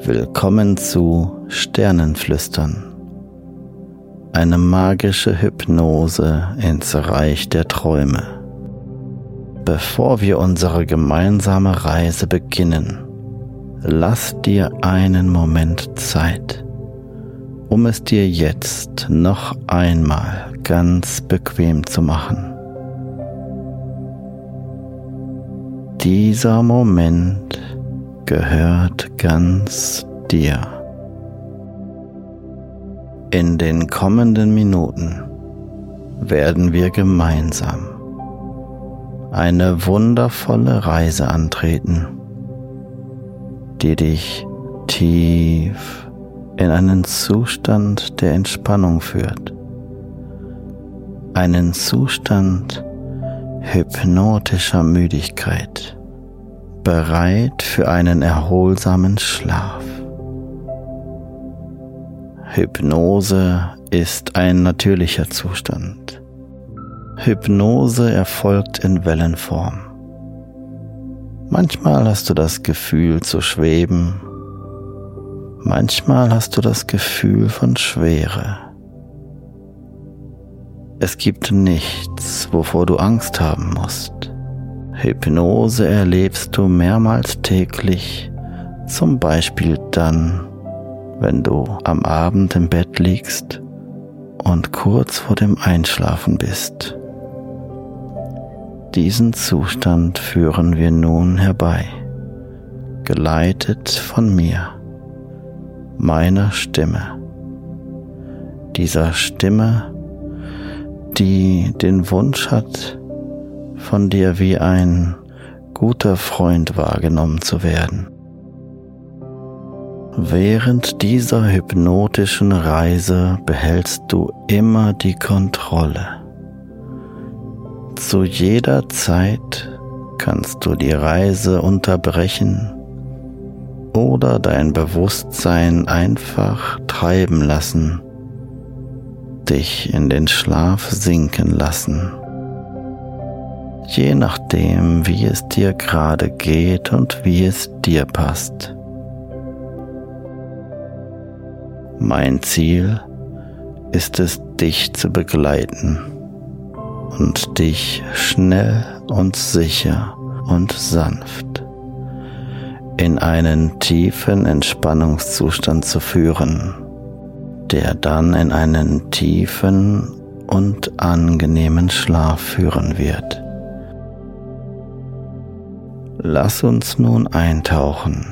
Willkommen zu Sternenflüstern. Eine magische Hypnose ins Reich der Träume. Bevor wir unsere gemeinsame Reise beginnen, lass dir einen Moment Zeit, um es dir jetzt noch einmal ganz bequem zu machen. Dieser Moment gehört ganz dir. In den kommenden Minuten werden wir gemeinsam eine wundervolle Reise antreten, die dich tief in einen Zustand der Entspannung führt, einen Zustand hypnotischer Müdigkeit bereit für einen erholsamen Schlaf. Hypnose ist ein natürlicher Zustand. Hypnose erfolgt in Wellenform. Manchmal hast du das Gefühl zu schweben, manchmal hast du das Gefühl von Schwere. Es gibt nichts, wovor du Angst haben musst. Hypnose erlebst du mehrmals täglich, zum Beispiel dann, wenn du am Abend im Bett liegst und kurz vor dem Einschlafen bist. Diesen Zustand führen wir nun herbei, geleitet von mir, meiner Stimme, dieser Stimme, die den Wunsch hat, von dir wie ein guter Freund wahrgenommen zu werden. Während dieser hypnotischen Reise behältst du immer die Kontrolle. Zu jeder Zeit kannst du die Reise unterbrechen oder dein Bewusstsein einfach treiben lassen, dich in den Schlaf sinken lassen je nachdem, wie es dir gerade geht und wie es dir passt. Mein Ziel ist es, dich zu begleiten, und dich schnell und sicher und sanft in einen tiefen Entspannungszustand zu führen, der dann in einen tiefen und angenehmen Schlaf führen wird. Lass uns nun eintauchen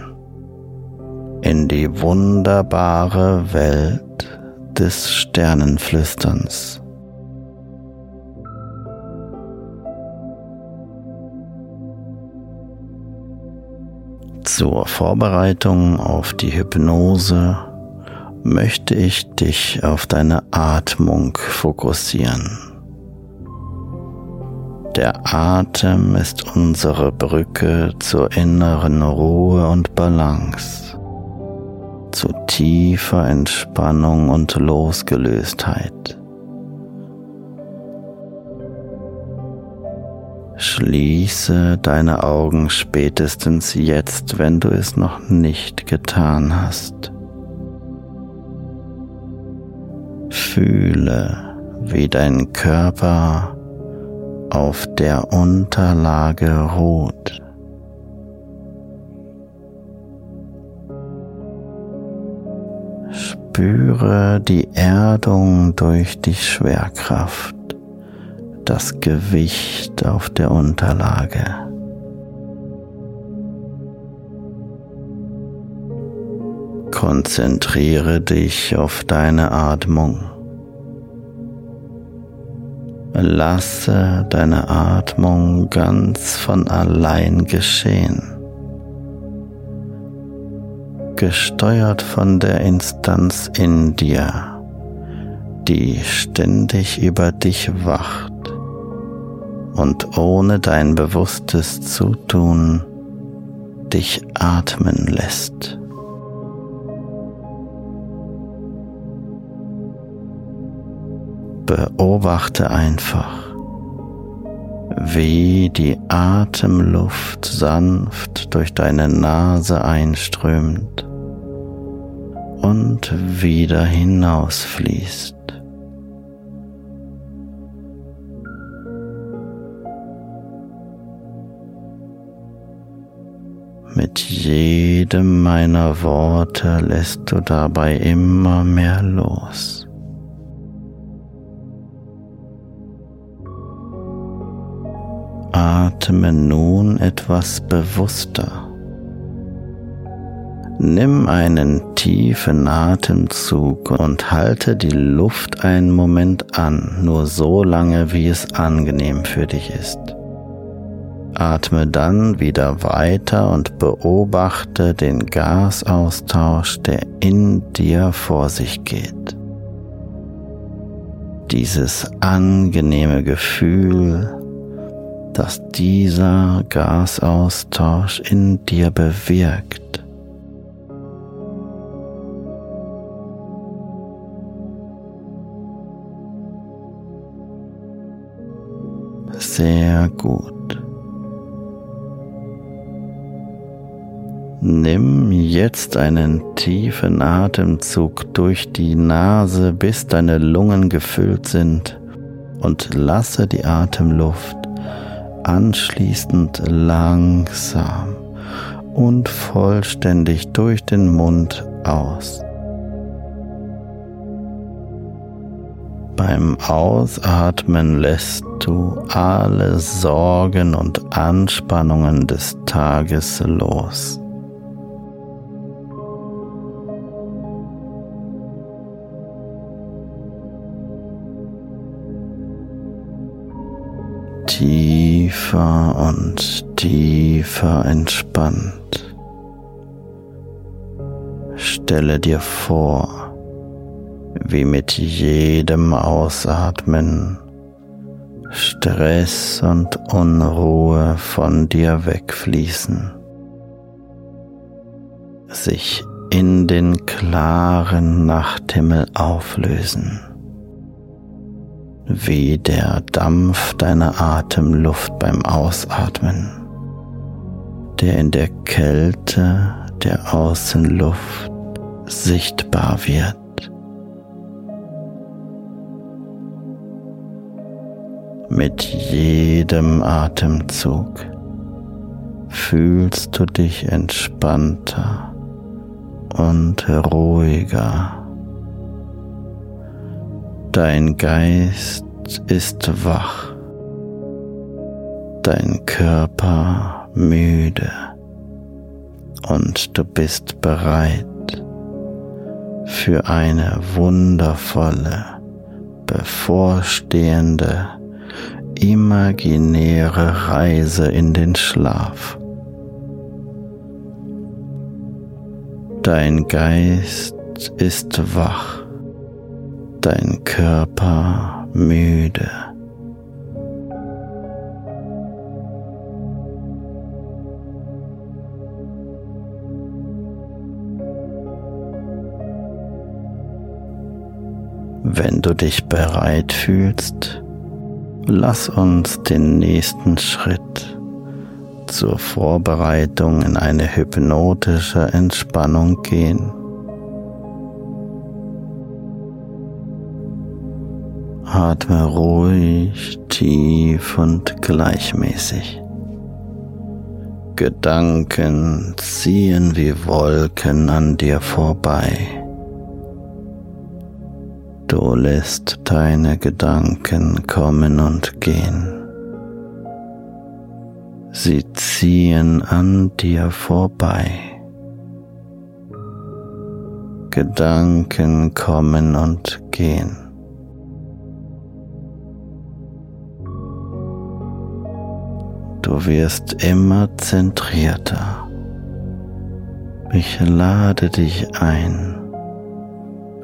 in die wunderbare Welt des Sternenflüsterns. Zur Vorbereitung auf die Hypnose möchte ich dich auf deine Atmung fokussieren. Der Atem ist unsere Brücke zur inneren Ruhe und Balance, zu tiefer Entspannung und Losgelöstheit. Schließe deine Augen spätestens jetzt, wenn du es noch nicht getan hast. Fühle, wie dein Körper auf der Unterlage ruht. Spüre die Erdung durch die Schwerkraft das Gewicht auf der Unterlage. Konzentriere dich auf deine Atmung. Lasse deine Atmung ganz von allein geschehen, gesteuert von der Instanz in dir, die ständig über dich wacht und ohne dein bewusstes Zutun dich atmen lässt. Beobachte einfach, wie die Atemluft sanft durch deine Nase einströmt und wieder hinausfließt. Mit jedem meiner Worte lässt du dabei immer mehr los. Atme nun etwas bewusster. Nimm einen tiefen Atemzug und halte die Luft einen Moment an, nur so lange, wie es angenehm für dich ist. Atme dann wieder weiter und beobachte den Gasaustausch, der in dir vor sich geht. Dieses angenehme Gefühl, das dieser Gasaustausch in dir bewirkt. Sehr gut. Nimm jetzt einen tiefen Atemzug durch die Nase, bis deine Lungen gefüllt sind und lasse die Atemluft anschließend langsam und vollständig durch den Mund aus. Beim Ausatmen lässt du alle Sorgen und Anspannungen des Tages los. Tiefer und tiefer entspannt. Stelle dir vor, wie mit jedem Ausatmen Stress und Unruhe von dir wegfließen, sich in den klaren Nachthimmel auflösen wie der Dampf deiner Atemluft beim Ausatmen, der in der Kälte der Außenluft sichtbar wird. Mit jedem Atemzug fühlst du dich entspannter und ruhiger. Dein Geist ist wach, dein Körper müde. Und du bist bereit für eine wundervolle, bevorstehende, imaginäre Reise in den Schlaf. Dein Geist ist wach, dein Körper müde. Wenn du dich bereit fühlst, lass uns den nächsten Schritt zur Vorbereitung in eine hypnotische Entspannung gehen. Atme ruhig, tief und gleichmäßig. Gedanken ziehen wie Wolken an dir vorbei. Du lässt deine Gedanken kommen und gehen. Sie ziehen an dir vorbei. Gedanken kommen und gehen. Du wirst immer zentrierter. Ich lade dich ein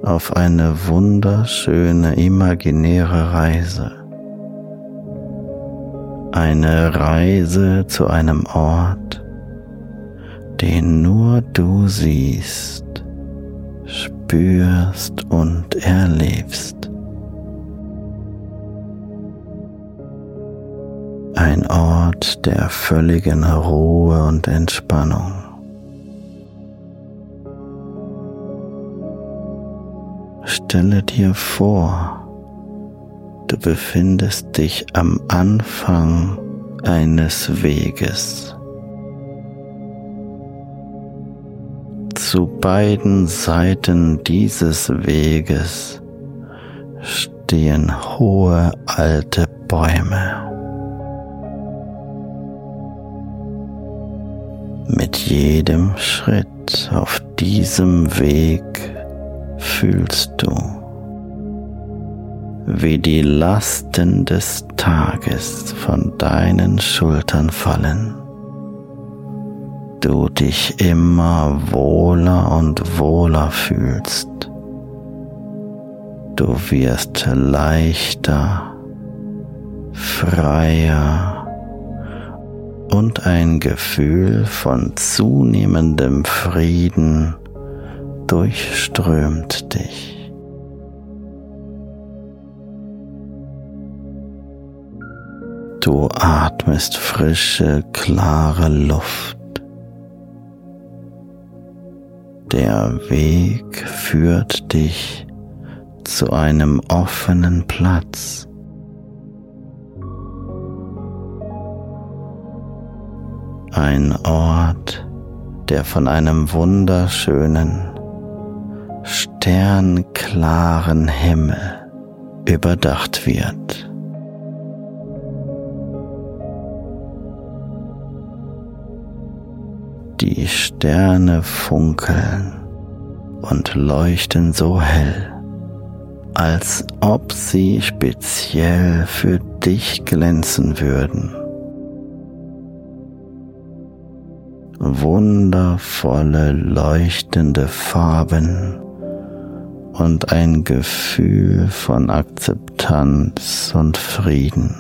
auf eine wunderschöne imaginäre Reise. Eine Reise zu einem Ort, den nur du siehst, spürst und erlebst. Ein Ort der völligen Ruhe und Entspannung. Stelle dir vor, du befindest dich am Anfang eines Weges. Zu beiden Seiten dieses Weges stehen hohe alte Bäume. Mit jedem Schritt auf diesem Weg fühlst du, wie die Lasten des Tages von deinen Schultern fallen. Du dich immer wohler und wohler fühlst. Du wirst leichter, freier und ein Gefühl von zunehmendem Frieden durchströmt dich. Du atmest frische, klare Luft. Der Weg führt dich zu einem offenen Platz. Ein Ort, der von einem wunderschönen sternklaren Himmel überdacht wird. Die Sterne funkeln und leuchten so hell, als ob sie speziell für dich glänzen würden. Wundervolle leuchtende Farben und ein Gefühl von Akzeptanz und Frieden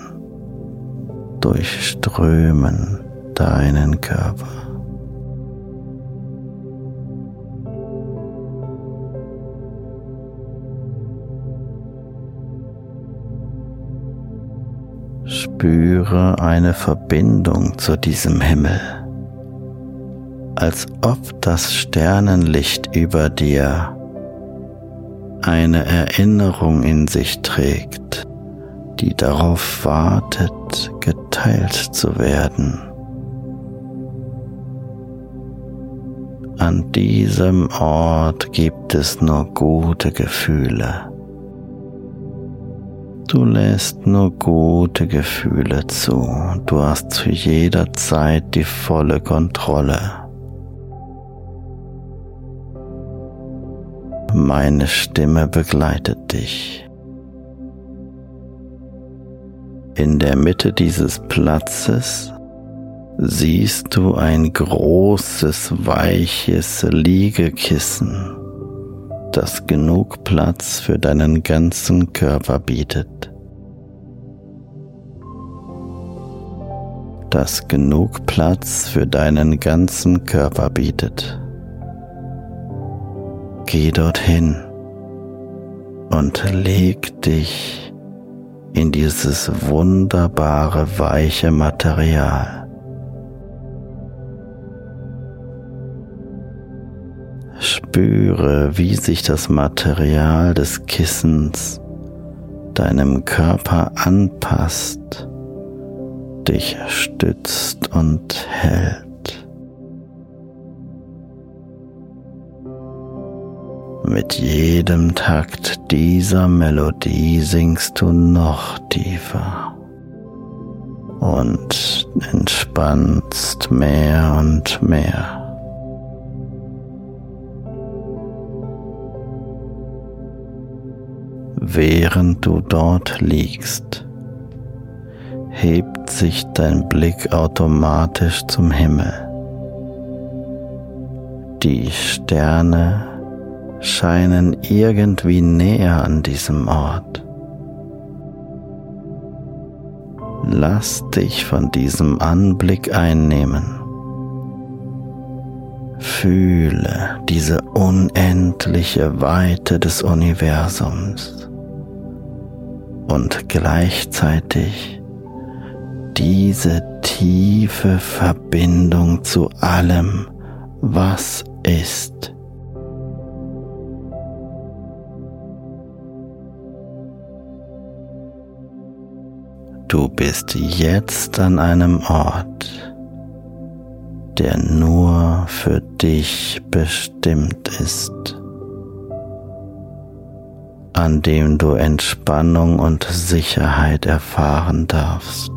durchströmen deinen Körper. Spüre eine Verbindung zu diesem Himmel, als ob das Sternenlicht über dir eine Erinnerung in sich trägt, die darauf wartet, geteilt zu werden. An diesem Ort gibt es nur gute Gefühle. Du lässt nur gute Gefühle zu. Du hast zu jeder Zeit die volle Kontrolle. Meine Stimme begleitet dich. In der Mitte dieses Platzes siehst du ein großes, weiches Liegekissen, das genug Platz für deinen ganzen Körper bietet. Das genug Platz für deinen ganzen Körper bietet. Geh dorthin und leg dich in dieses wunderbare weiche Material. Spüre, wie sich das Material des Kissens deinem Körper anpasst, dich stützt und hält. Mit jedem Takt dieser Melodie singst du noch tiefer und entspannst mehr und mehr. Während du dort liegst, hebt sich dein Blick automatisch zum Himmel. Die Sterne scheinen irgendwie näher an diesem Ort. Lass dich von diesem Anblick einnehmen. Fühle diese unendliche Weite des Universums und gleichzeitig diese tiefe Verbindung zu allem, was ist. Du bist jetzt an einem Ort, der nur für dich bestimmt ist, an dem du Entspannung und Sicherheit erfahren darfst.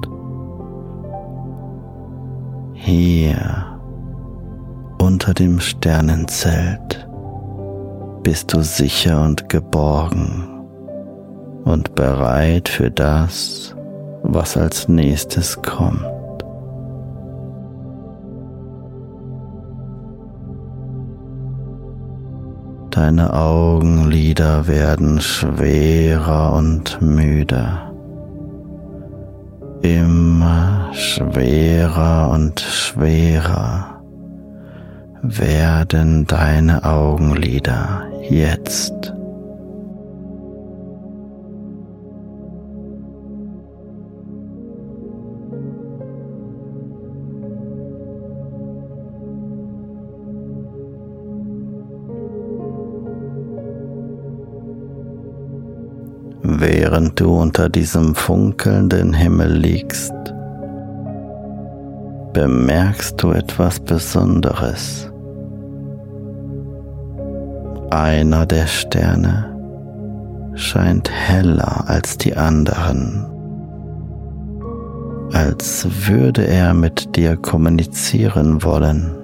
Hier unter dem Sternenzelt bist du sicher und geborgen und bereit für das, was als nächstes kommt. Deine Augenlider werden schwerer und müder. Immer schwerer und schwerer werden deine Augenlider jetzt. Während du unter diesem funkelnden Himmel liegst, bemerkst du etwas Besonderes. Einer der Sterne scheint heller als die anderen, als würde er mit dir kommunizieren wollen,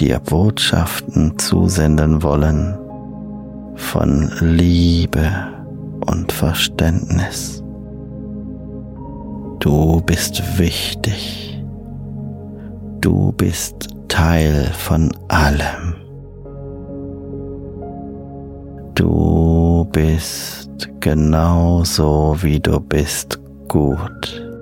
dir Botschaften zusenden wollen von Liebe und Verständnis. Du bist wichtig. Du bist Teil von allem. Du bist genauso wie du bist gut.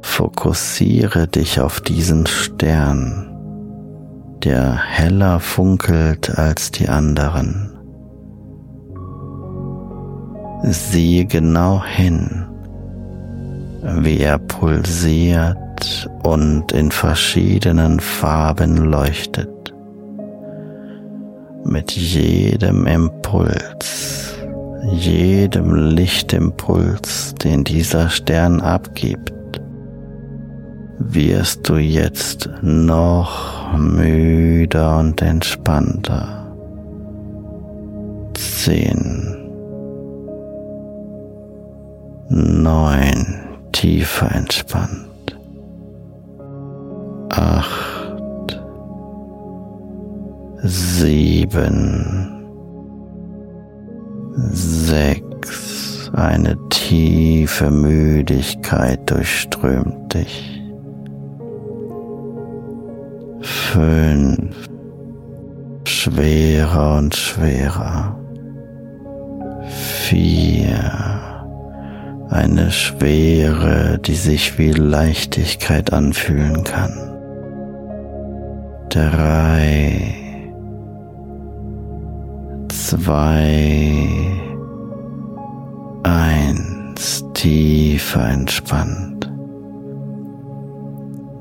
Fokussiere dich auf diesen Stern der heller funkelt als die anderen. Siehe genau hin, wie er pulsiert und in verschiedenen Farben leuchtet. mit jedem Impuls, jedem Lichtimpuls, den dieser Stern abgibt, wirst du jetzt noch müder und entspannter. Zehn, neun, tiefer entspannt. Acht, sieben, sechs, eine tiefe Müdigkeit durchströmt dich. Fünf, schwerer und schwerer, vier, eine Schwere, die sich wie Leichtigkeit anfühlen kann, drei, zwei, eins, tiefer entspannt.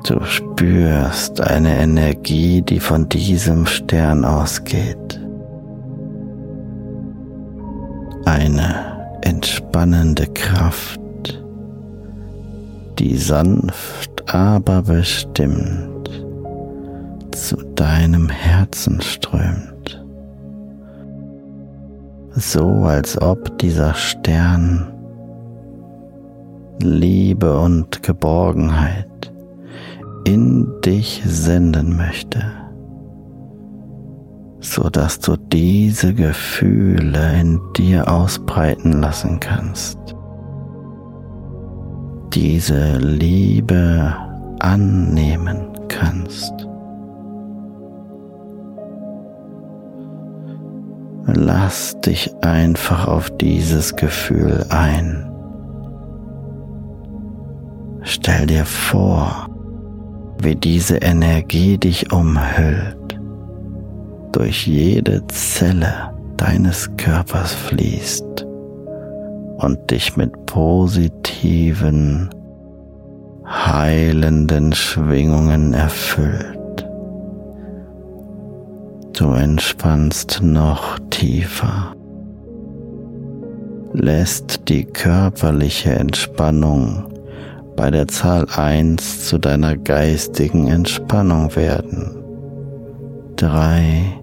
Du spürst eine Energie, die von diesem Stern ausgeht. Eine entspannende Kraft, die sanft, aber bestimmt zu deinem Herzen strömt. So als ob dieser Stern Liebe und Geborgenheit in dich senden möchte, so dass du diese Gefühle in dir ausbreiten lassen kannst. Diese Liebe annehmen kannst. Lass dich einfach auf dieses Gefühl ein. Stell dir vor, wie diese Energie dich umhüllt, durch jede Zelle deines Körpers fließt und dich mit positiven, heilenden Schwingungen erfüllt. Du entspannst noch tiefer, lässt die körperliche Entspannung bei der Zahl 1 zu deiner geistigen Entspannung werden. 3,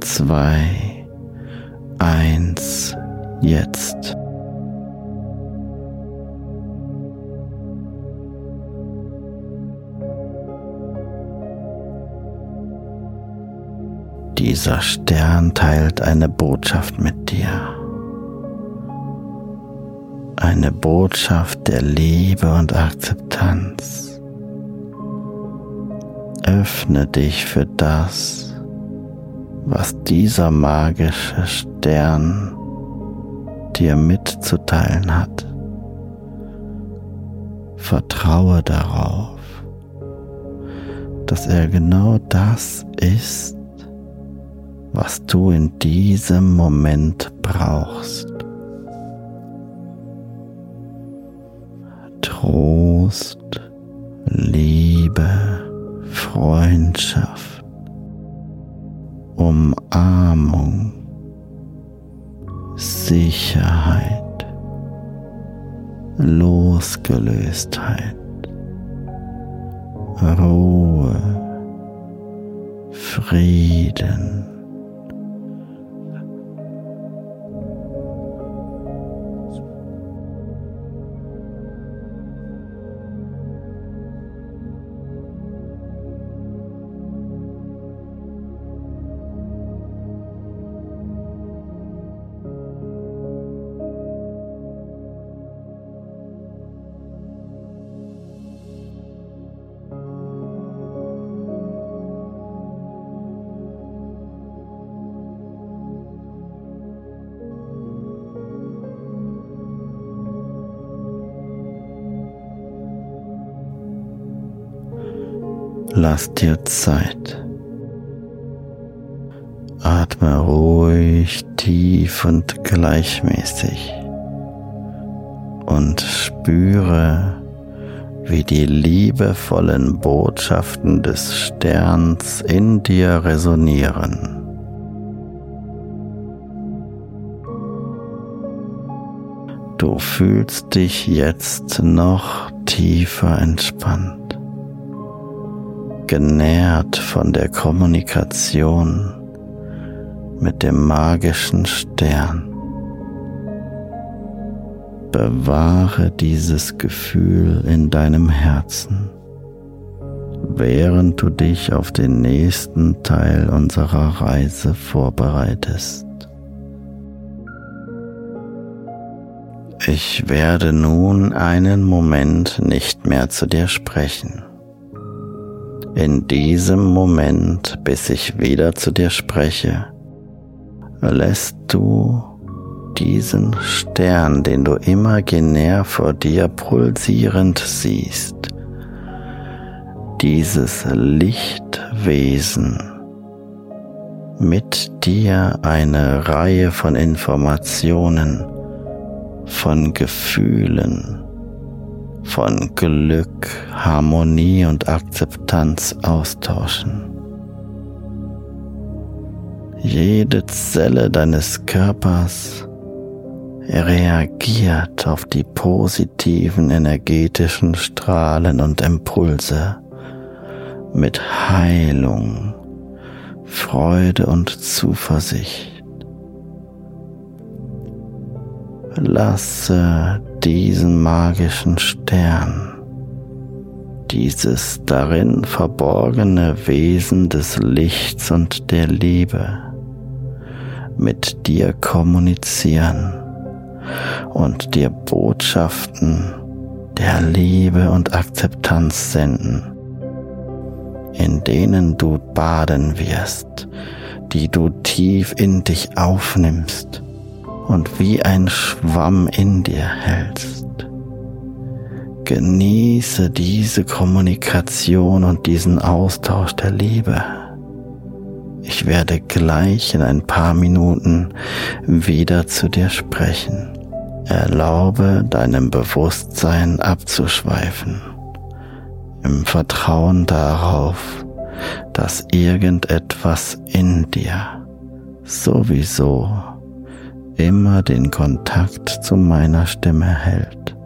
2, 1, jetzt. Dieser Stern teilt eine Botschaft mit dir eine Botschaft der Liebe und Akzeptanz. Öffne dich für das, was dieser magische Stern dir mitzuteilen hat. Vertraue darauf, dass er genau das ist, was du in diesem Moment brauchst. Trost, Liebe, Freundschaft, Umarmung, Sicherheit, Losgelöstheit, Ruhe, Frieden. lass dir Zeit. Atme ruhig, tief und gleichmäßig und spüre, wie die liebevollen Botschaften des Sterns in dir resonieren. Du fühlst dich jetzt noch tiefer entspannt genährt von der Kommunikation mit dem magischen Stern. Bewahre dieses Gefühl in deinem Herzen, während du dich auf den nächsten Teil unserer Reise vorbereitest. Ich werde nun einen Moment nicht mehr zu dir sprechen. In diesem Moment, bis ich wieder zu dir spreche, lässt du diesen Stern, den du imaginär vor dir pulsierend siehst, dieses Lichtwesen mit dir eine Reihe von Informationen, von Gefühlen, von Glück, Harmonie und Akzeptanz austauschen. Jede Zelle deines Körpers reagiert auf die positiven energetischen Strahlen und Impulse mit Heilung, Freude und Zuversicht. Lasse diesen magischen Stern, dieses darin verborgene Wesen des Lichts und der Liebe. Mit dir kommunizieren und dir Botschaften der Liebe und Akzeptanz senden, in denen du baden wirst, die du tief in dich aufnimmst und wie ein Schwamm in dir hältst. Genieße diese Kommunikation und diesen Austausch der Liebe. Ich werde gleich in ein paar Minuten wieder zu dir sprechen. Erlaube deinem Bewusstsein abzuschweifen, im Vertrauen darauf, dass irgendetwas in dir sowieso immer den Kontakt zu meiner Stimme hält.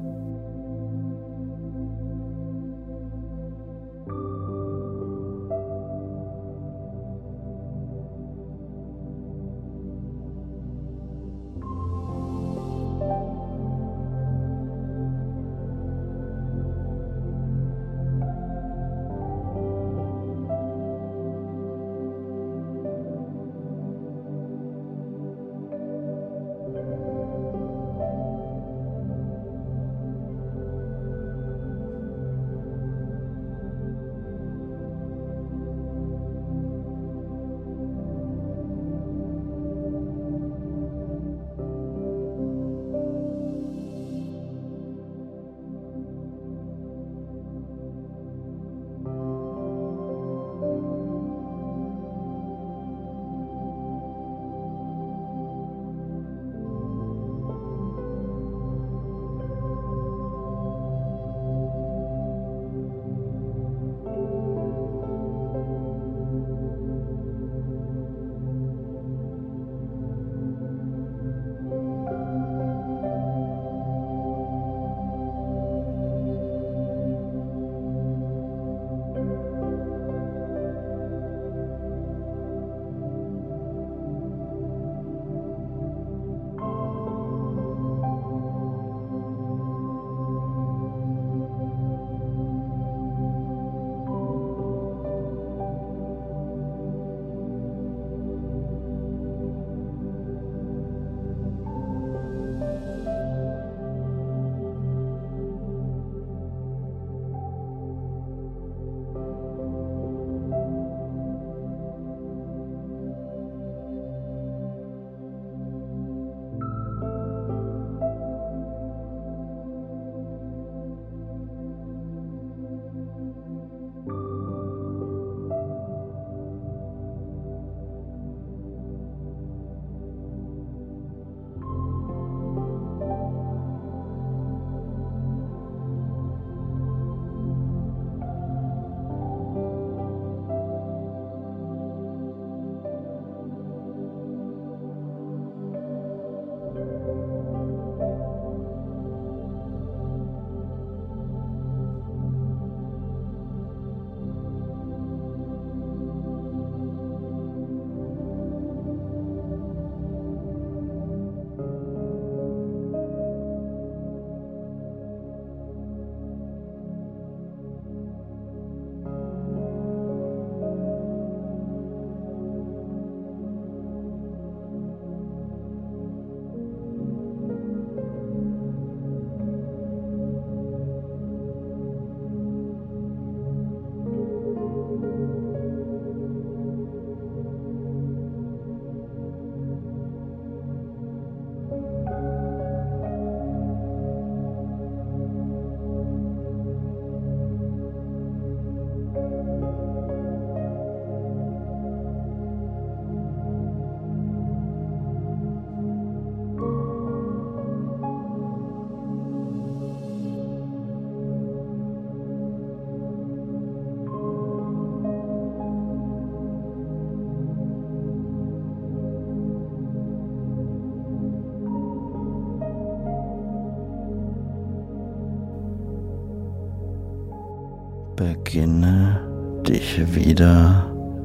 Beginne dich wieder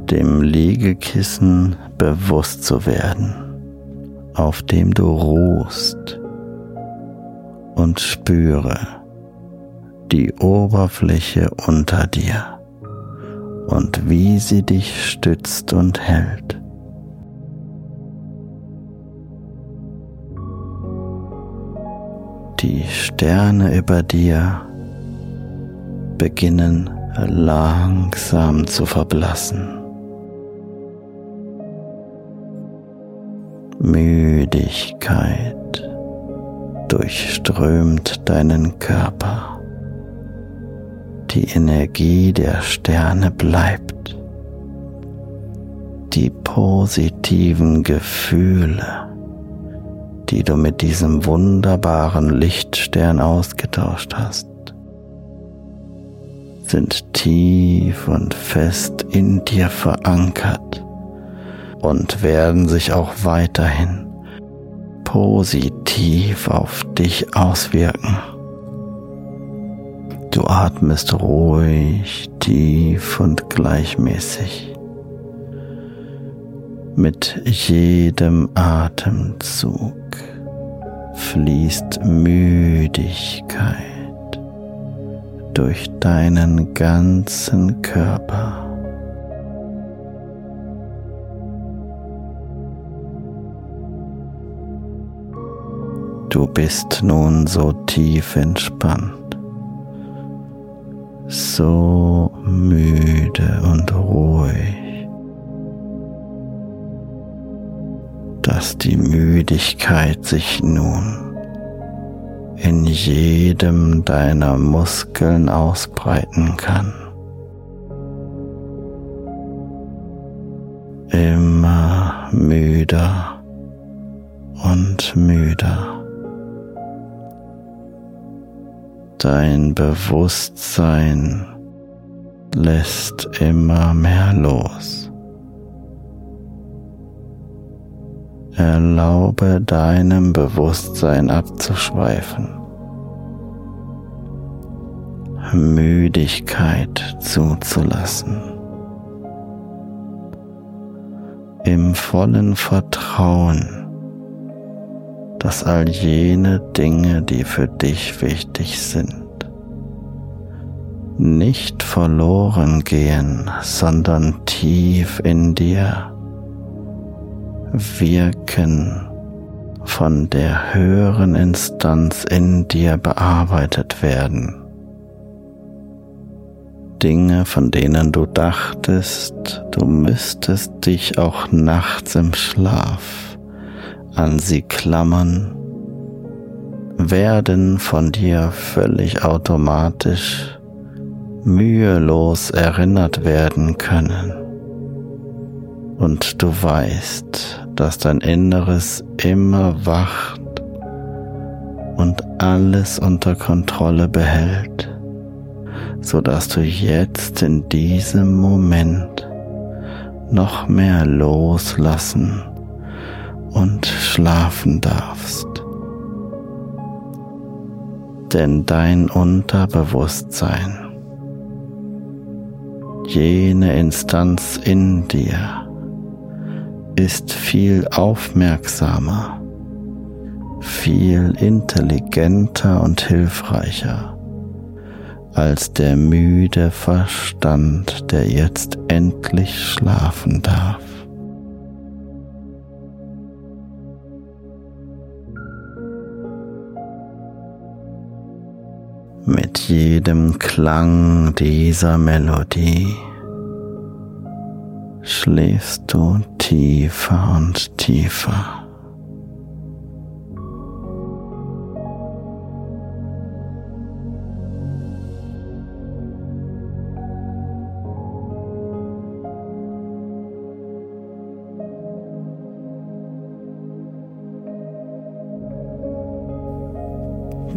dem Liegekissen bewusst zu werden, auf dem du ruhst und spüre die Oberfläche unter dir und wie sie dich stützt und hält. Die Sterne über dir beginnen langsam zu verblassen. Müdigkeit durchströmt deinen Körper. Die Energie der Sterne bleibt. Die positiven Gefühle, die du mit diesem wunderbaren Lichtstern ausgetauscht hast, sind tief und fest in dir verankert und werden sich auch weiterhin positiv auf dich auswirken. Du atmest ruhig, tief und gleichmäßig. Mit jedem Atemzug fließt Müdigkeit durch deinen ganzen Körper. Du bist nun so tief entspannt, so müde und ruhig, dass die Müdigkeit sich nun in jedem deiner Muskeln ausbreiten kann. Immer müder und müder. Dein Bewusstsein lässt immer mehr los. Erlaube deinem Bewusstsein abzuschweifen, Müdigkeit zuzulassen, im vollen Vertrauen, dass all jene Dinge, die für dich wichtig sind, nicht verloren gehen, sondern tief in dir Wirken von der höheren Instanz in dir bearbeitet werden. Dinge, von denen du dachtest, du müsstest dich auch nachts im Schlaf an sie klammern, werden von dir völlig automatisch mühelos erinnert werden können und du weißt, dass dein Inneres immer wacht und alles unter Kontrolle behält, so dass du jetzt in diesem Moment noch mehr loslassen und schlafen darfst. Denn dein Unterbewusstsein, jene Instanz in dir, ist viel aufmerksamer, viel intelligenter und hilfreicher als der müde Verstand, der jetzt endlich schlafen darf. Mit jedem Klang dieser Melodie schläfst du tiefer und tiefer.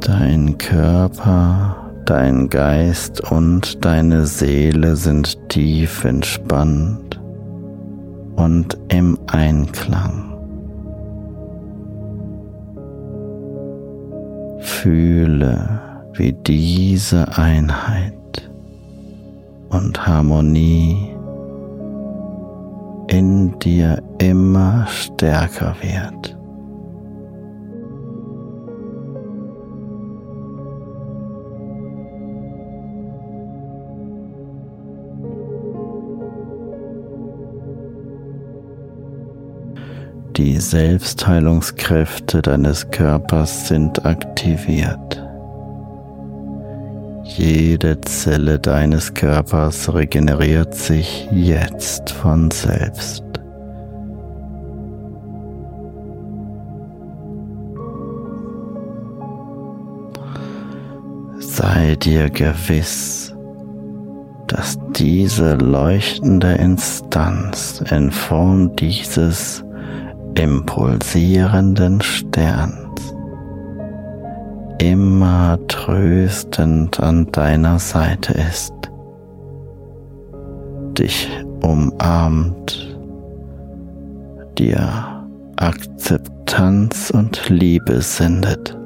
Dein Körper, dein Geist und deine Seele sind tief entspannt und im Einklang. Fühle, wie diese Einheit und Harmonie in dir immer stärker wird. Die Selbstheilungskräfte deines Körpers sind aktiviert. Jede Zelle deines Körpers regeneriert sich jetzt von selbst. Sei dir gewiss, dass diese leuchtende Instanz in Form dieses impulsierenden Sterns. Immer tröstend an deiner Seite ist, dich umarmt, dir Akzeptanz und Liebe sendet.